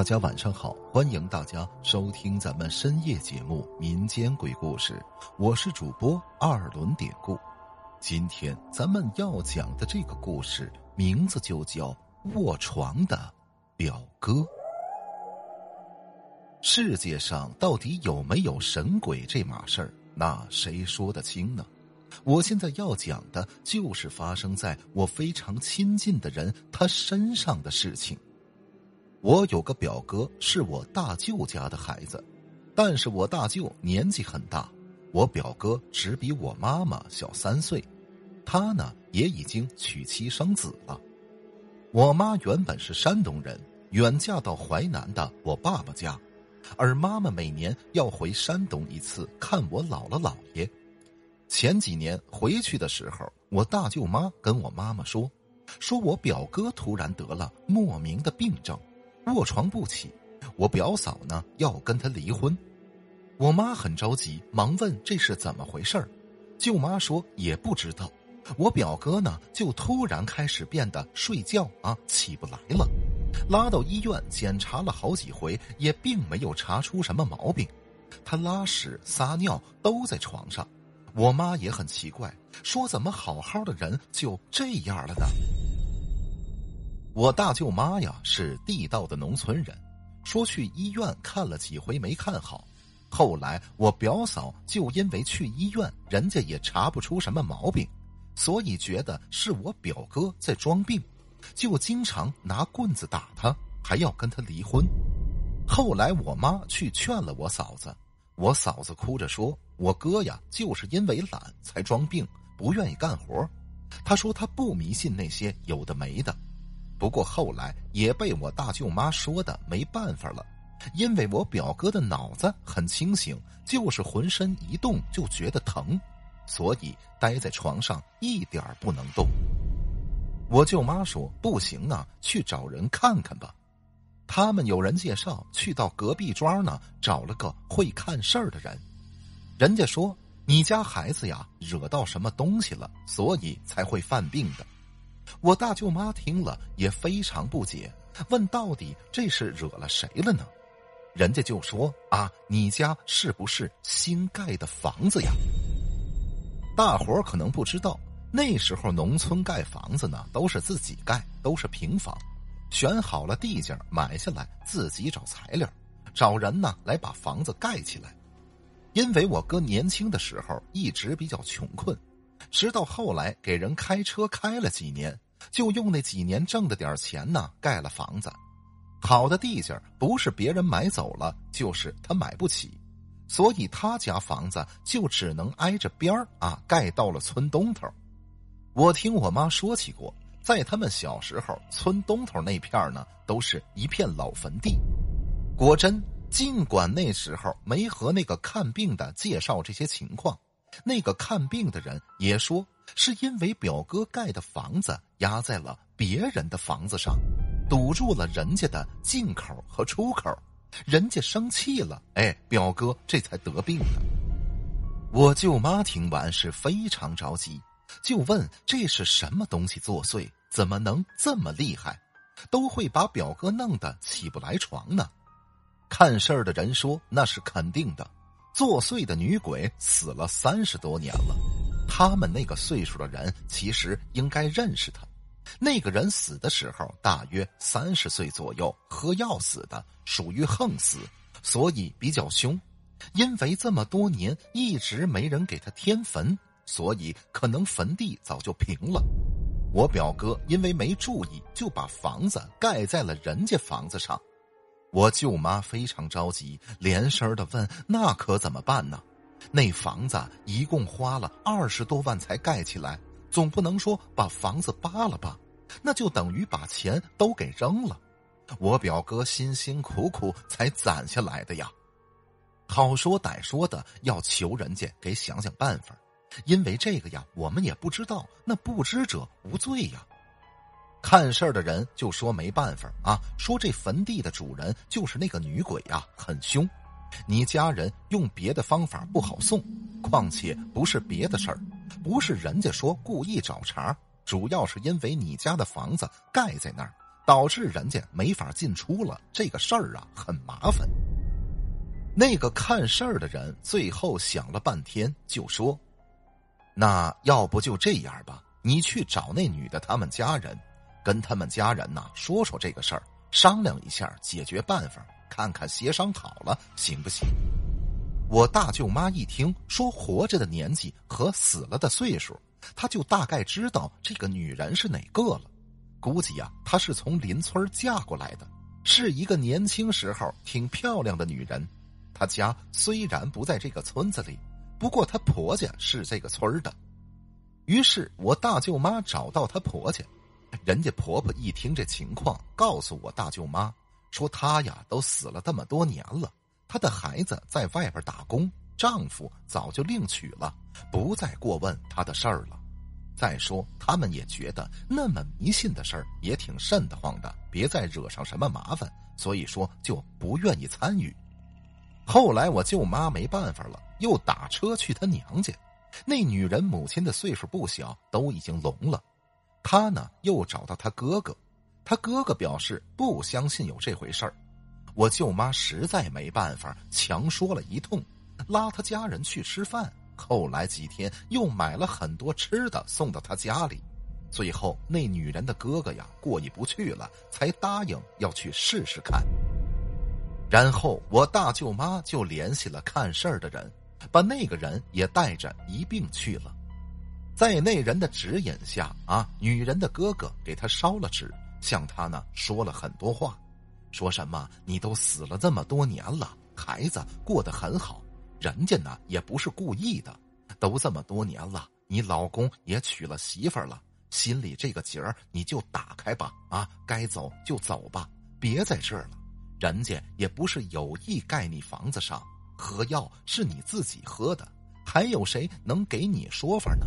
大家晚上好，欢迎大家收听咱们深夜节目《民间鬼故事》，我是主播二轮典故。今天咱们要讲的这个故事名字就叫《卧床的表哥》。世界上到底有没有神鬼这码事儿？那谁说得清呢？我现在要讲的就是发生在我非常亲近的人他身上的事情。我有个表哥，是我大舅家的孩子，但是我大舅年纪很大，我表哥只比我妈妈小三岁，他呢也已经娶妻生子了。我妈原本是山东人，远嫁到淮南的我爸爸家，而妈妈每年要回山东一次看我姥姥姥爷。前几年回去的时候，我大舅妈跟我妈妈说，说我表哥突然得了莫名的病症。卧床不起，我表嫂呢要跟他离婚，我妈很着急，忙问这是怎么回事儿。舅妈说也不知道。我表哥呢就突然开始变得睡觉啊起不来了，拉到医院检查了好几回，也并没有查出什么毛病。他拉屎撒尿都在床上，我妈也很奇怪，说怎么好好的人就这样了呢？我大舅妈呀是地道的农村人，说去医院看了几回没看好，后来我表嫂就因为去医院，人家也查不出什么毛病，所以觉得是我表哥在装病，就经常拿棍子打他，还要跟他离婚。后来我妈去劝了我嫂子，我嫂子哭着说：“我哥呀，就是因为懒才装病，不愿意干活。”她说她不迷信那些有的没的。不过后来也被我大舅妈说的没办法了，因为我表哥的脑子很清醒，就是浑身一动就觉得疼，所以待在床上一点不能动。我舅妈说不行啊，去找人看看吧。他们有人介绍，去到隔壁庄呢，找了个会看事儿的人。人家说你家孩子呀，惹到什么东西了，所以才会犯病的。我大舅妈听了也非常不解，问到底这是惹了谁了呢？人家就说啊，你家是不是新盖的房子呀？大伙儿可能不知道，那时候农村盖房子呢都是自己盖，都是平房，选好了地界买下来，自己找材料，找人呢来把房子盖起来。因为我哥年轻的时候一直比较穷困。直到后来给人开车开了几年，就用那几年挣的点钱呢盖了房子。好的地界不是别人买走了，就是他买不起，所以他家房子就只能挨着边儿啊盖到了村东头。我听我妈说起过，在他们小时候，村东头那片呢都是一片老坟地。果真，尽管那时候没和那个看病的介绍这些情况。那个看病的人也说，是因为表哥盖的房子压在了别人的房子上，堵住了人家的进口和出口，人家生气了，哎，表哥这才得病的。我舅妈听完是非常着急，就问这是什么东西作祟，怎么能这么厉害，都会把表哥弄得起不来床呢？看事儿的人说那是肯定的。作祟的女鬼死了三十多年了，他们那个岁数的人其实应该认识他。那个人死的时候大约三十岁左右，喝药死的，属于横死，所以比较凶。因为这么多年一直没人给他添坟，所以可能坟地早就平了。我表哥因为没注意，就把房子盖在了人家房子上。我舅妈非常着急，连声的问：“那可怎么办呢？那房子一共花了二十多万才盖起来，总不能说把房子扒了吧？那就等于把钱都给扔了。我表哥辛辛苦苦才攒下来的呀，好说歹说的要求人家给想想办法，因为这个呀，我们也不知道，那不知者无罪呀。”看事儿的人就说没办法啊，说这坟地的主人就是那个女鬼呀，很凶。你家人用别的方法不好送，况且不是别的事儿，不是人家说故意找茬，主要是因为你家的房子盖在那儿，导致人家没法进出了。这个事儿啊，很麻烦。那个看事儿的人最后想了半天，就说：“那要不就这样吧，你去找那女的他们家人，跟他们家人呐说说这个事儿，商量一下解决办法，看看协商好了行不行？”我大舅妈一听说活着的年纪和死了的岁数，她就大概知道这个女人是哪个了。估计呀，她是从邻村嫁过来的，是一个年轻时候挺漂亮的女人。她家虽然不在这个村子里，不过她婆家是这个村的。于是我大舅妈找到她婆家，人家婆婆一听这情况，告诉我大舅妈说：“她呀，都死了这么多年了。”她的孩子在外边打工，丈夫早就另娶了，不再过问她的事儿了。再说，他们也觉得那么迷信的事儿也挺瘆得慌的，别再惹上什么麻烦，所以说就不愿意参与。后来我舅妈没办法了，又打车去她娘家。那女人母亲的岁数不小，都已经聋了。他呢又找到他哥哥，他哥哥表示不相信有这回事儿。我舅妈实在没办法，强说了一通，拉他家人去吃饭。后来几天又买了很多吃的送到他家里。最后那女人的哥哥呀过意不去了，才答应要去试试看。然后我大舅妈就联系了看事儿的人，把那个人也带着一并去了。在那人的指引下啊，女人的哥哥给他烧了纸，向他呢说了很多话。说什么？你都死了这么多年了，孩子过得很好，人家呢也不是故意的。都这么多年了，你老公也娶了媳妇了，心里这个结儿你就打开吧。啊，该走就走吧，别在这儿了。人家也不是有意盖你房子上，喝药是你自己喝的，还有谁能给你说法呢？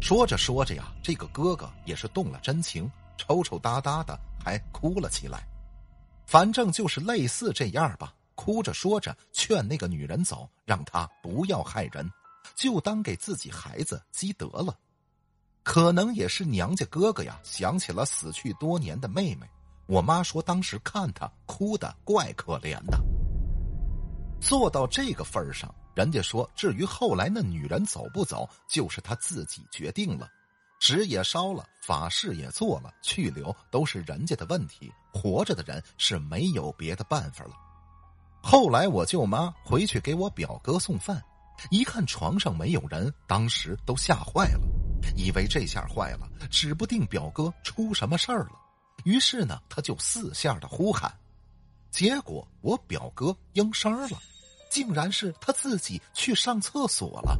说着说着呀，这个哥哥也是动了真情，抽抽搭搭的还哭了起来。反正就是类似这样吧，哭着说着劝那个女人走，让她不要害人，就当给自己孩子积德了。可能也是娘家哥哥呀，想起了死去多年的妹妹。我妈说当时看他哭的怪可怜的。做到这个份上，人家说至于后来那女人走不走，就是她自己决定了。纸也烧了，法事也做了，去留都是人家的问题。活着的人是没有别的办法了。后来我舅妈回去给我表哥送饭，一看床上没有人，当时都吓坏了，以为这下坏了，指不定表哥出什么事儿了。于是呢，他就四下的呼喊，结果我表哥应声了，竟然是他自己去上厕所了，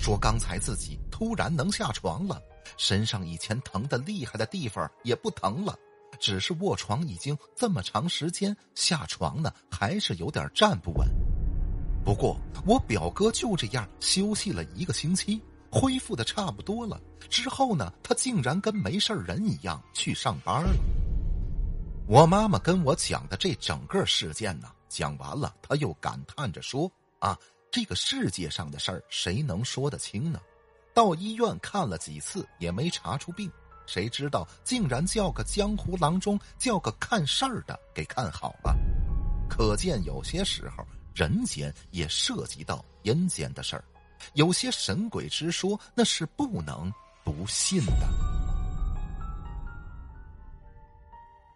说刚才自己突然能下床了。身上以前疼的厉害的地方也不疼了，只是卧床已经这么长时间，下床呢还是有点站不稳。不过我表哥就这样休息了一个星期，恢复的差不多了。之后呢，他竟然跟没事人一样去上班了。我妈妈跟我讲的这整个事件呢，讲完了，他又感叹着说：“啊，这个世界上的事儿，谁能说得清呢？”到医院看了几次也没查出病，谁知道竟然叫个江湖郎中，叫个看事儿的给看好了。可见有些时候人间也涉及到阴间的事儿，有些神鬼之说那是不能不信的。